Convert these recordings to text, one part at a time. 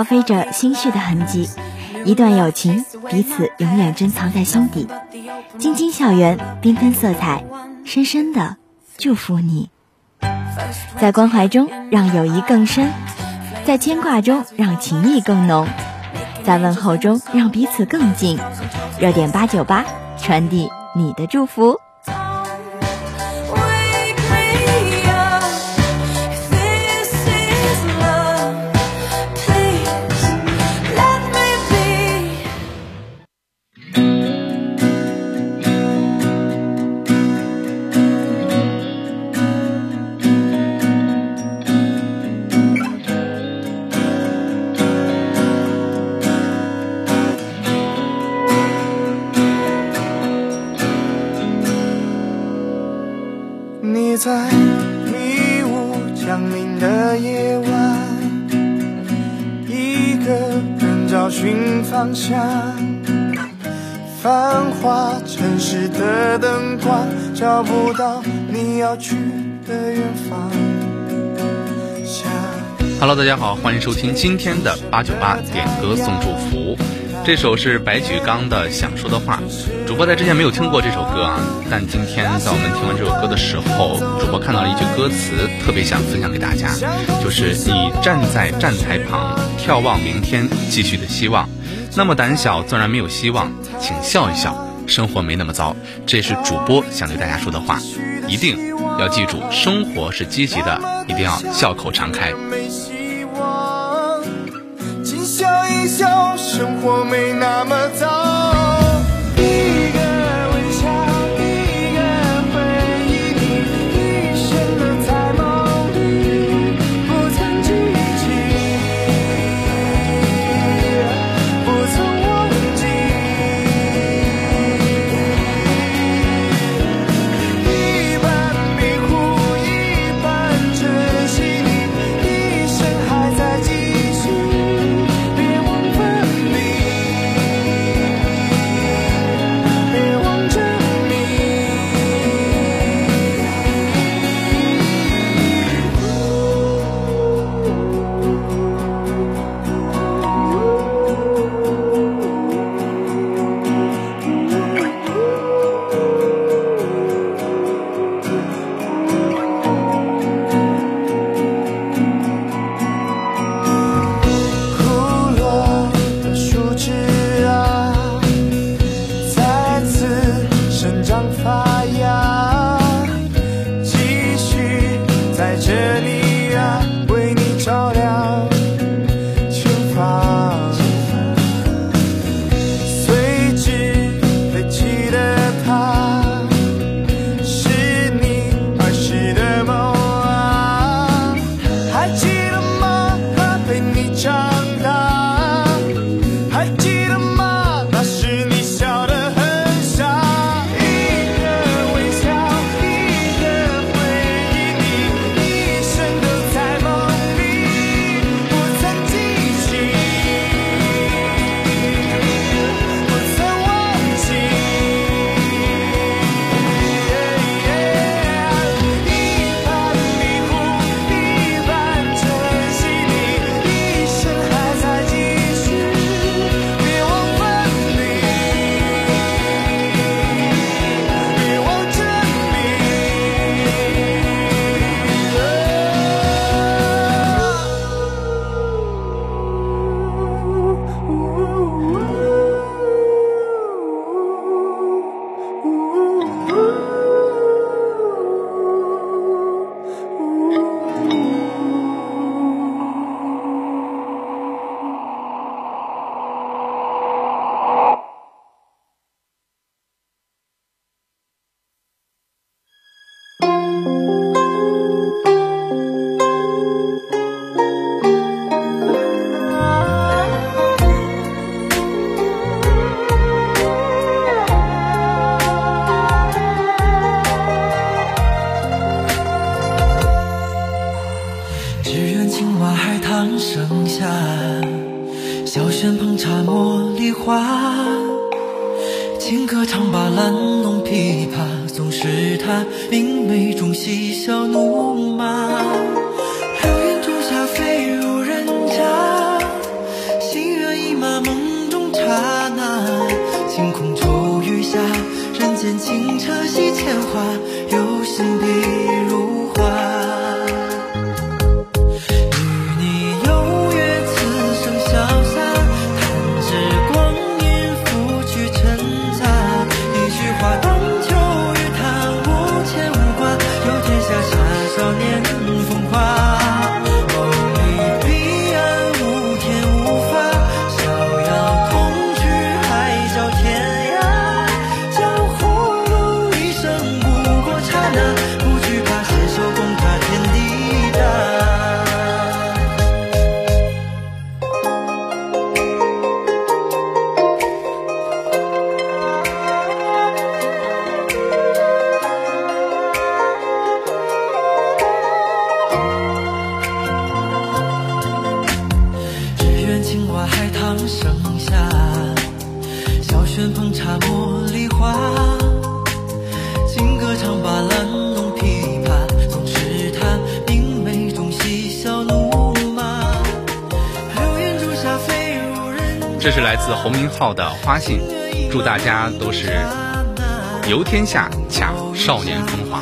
飘飞着心绪的痕迹，一段友情，彼此永远珍藏在心底。晶晶校园，缤纷色彩，深深的祝福你。在关怀中，让友谊更深；在牵挂中，让情谊更浓；在问候中，让彼此更近。热点八九八，传递你的祝福。Hello，大家好，欢迎收听今天的八九八点歌送祝福。这首是白举纲的《想说的话》，主播在之前没有听过这首歌啊，但今天在我们听完这首歌的时候，主播看到了一句歌词，特别想分享给大家，就是你站在站台旁眺望明天，继续的希望。那么胆小纵然没有希望，请笑一笑，生活没那么糟。这是主播想对大家说的话，一定要记住，生活是积极的，一定要笑口常开。笑一笑，生活没那么糟。歌唱罢，懒弄琵琶，总是他明媚中嬉笑怒骂。流云之下飞入人家，心月一马梦中刹那，晴空骤雨下，人间清澈洗铅华。这是来自洪明浩的花信，祝大家都是游天下，恰少年风华。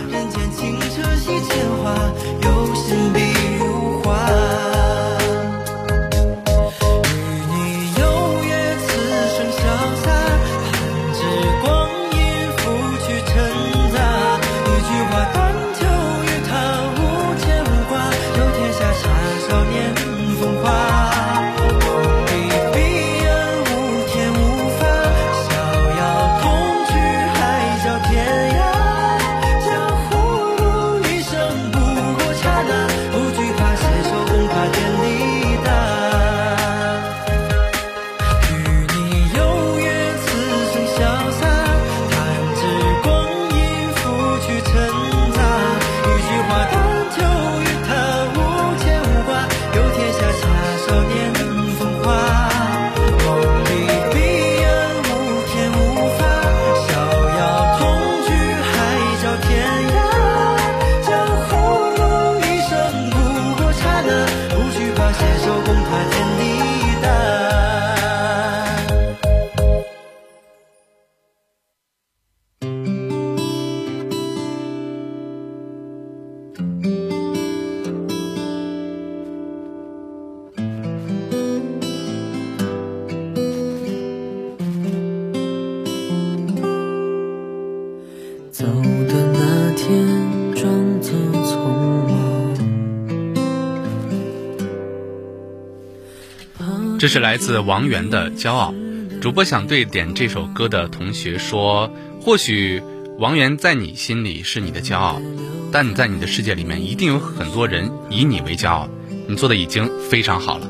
这是来自王源的骄傲，主播想对点这首歌的同学说：或许王源在你心里是你的骄傲，但你在你的世界里面一定有很多人以你为骄傲，你做的已经非常好了。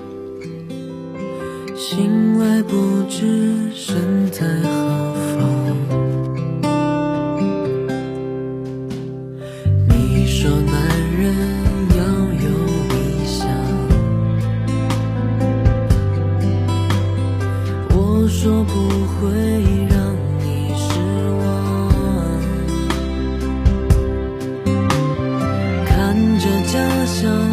不知身在何方。想。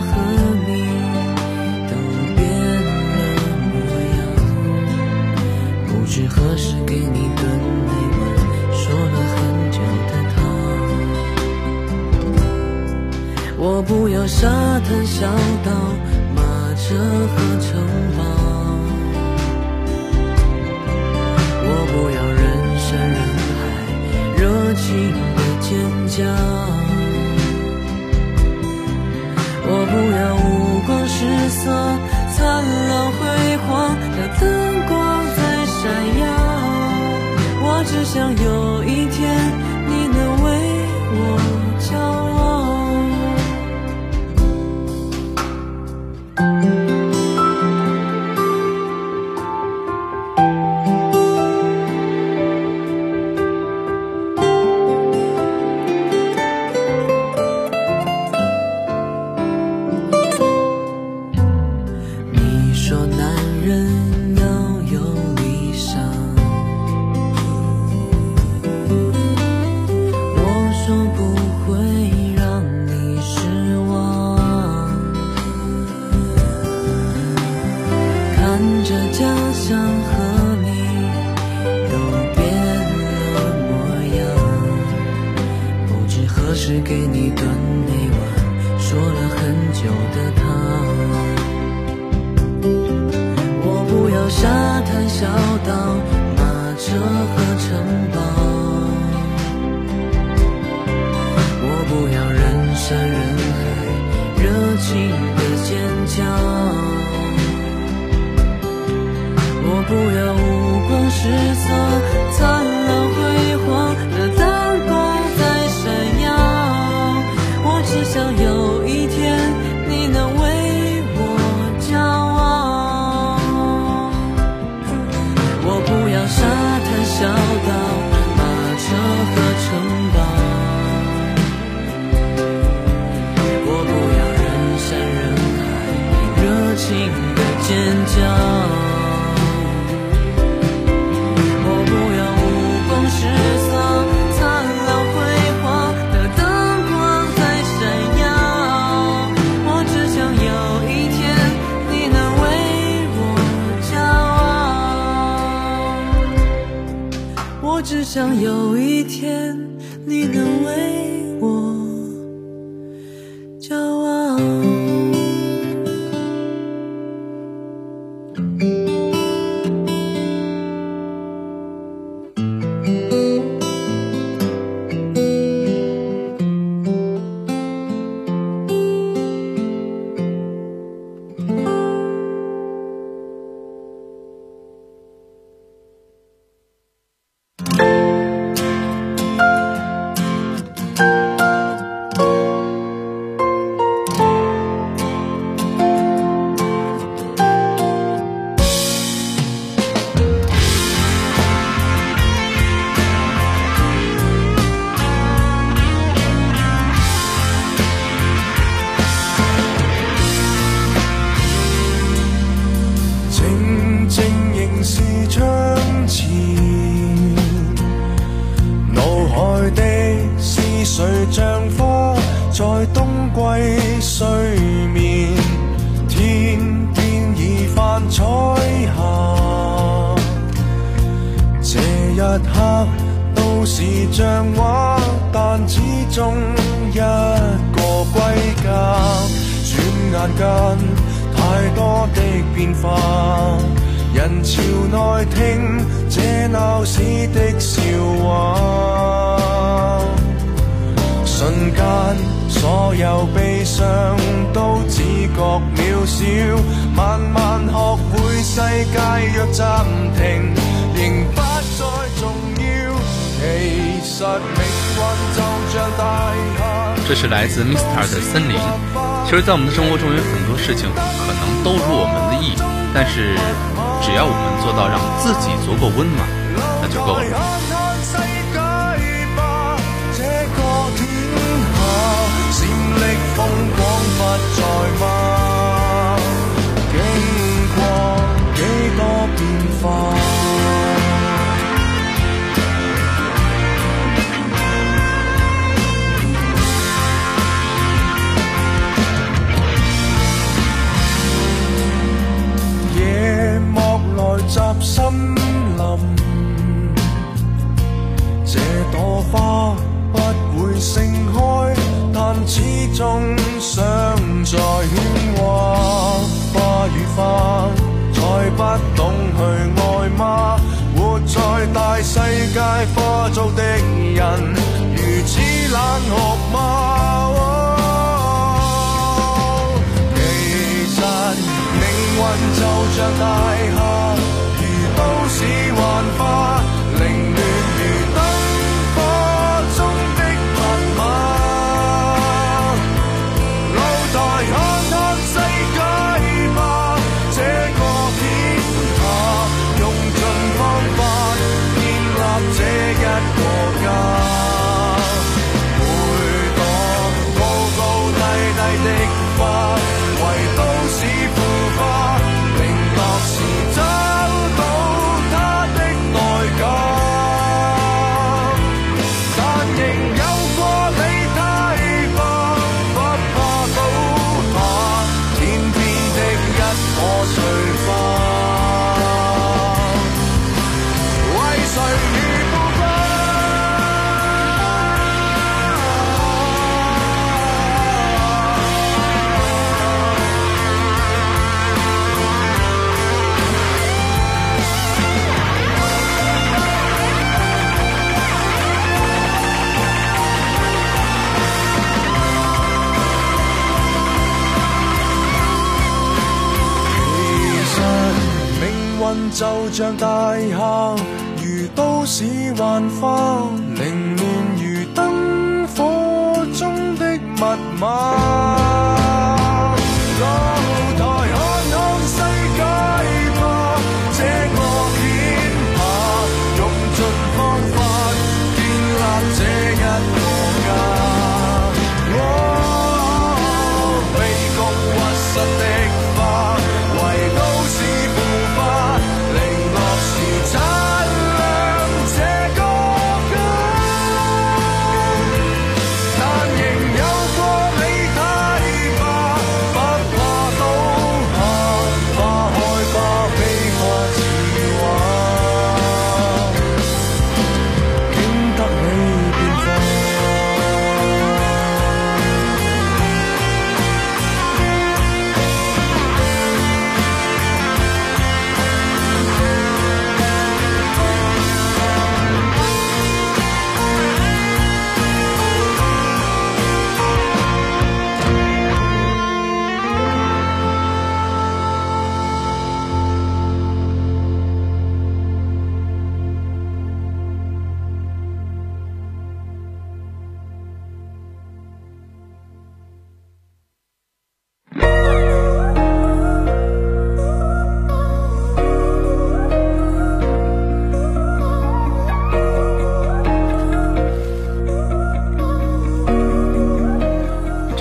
不要五光十色。想有一天，你能为。睡眠，天边已泛彩霞。这一刻都是像画，但始终一个归家。转眼间，太多的变化，人潮内听这闹市的笑话，瞬间。所有悲伤都只觉渺小，慢慢学会世界若暂停，仍不再重要。其实命运就像大厦。这是来自 Mr 的森林。其实，在我们的生活中，有很多事情可能都如我们的意，但是只要我们做到让自己足够温暖，那就够了。像大厦，如都市幻化，凌乱如灯火中的密码。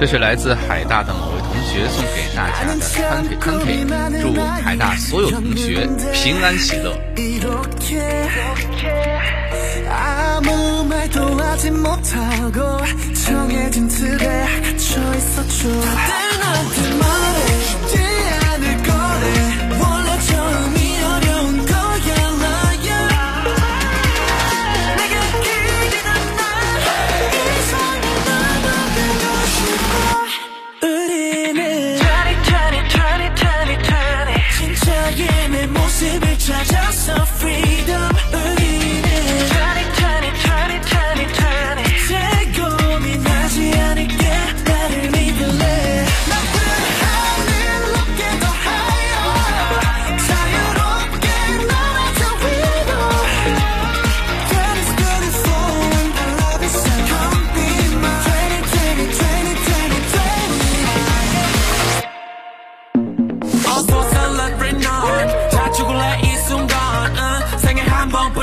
这是来自海大的某位同学送给大家的，摊腿摊腿，祝海大所有同学平安喜乐。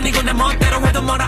뿐이고 내 멋대로 해도 뭐라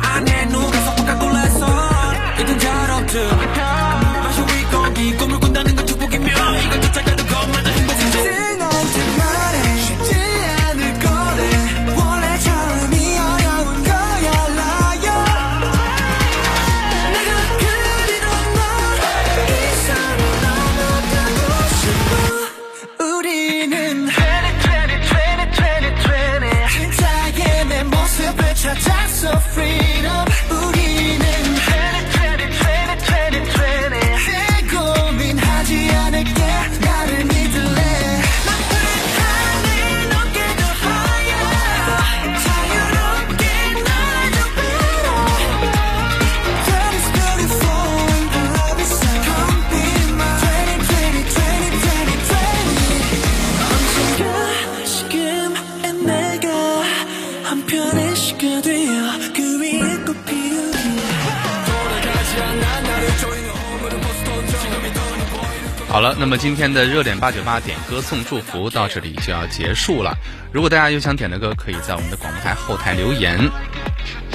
好了，那么今天的热点八九八点歌送祝福到这里就要结束了。如果大家有想点的歌，可以在我们的广播台后台留言。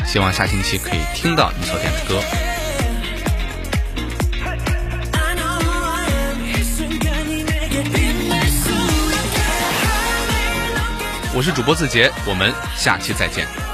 希望下星期可以听到你所点的歌。我是主播字节，我们下期再见。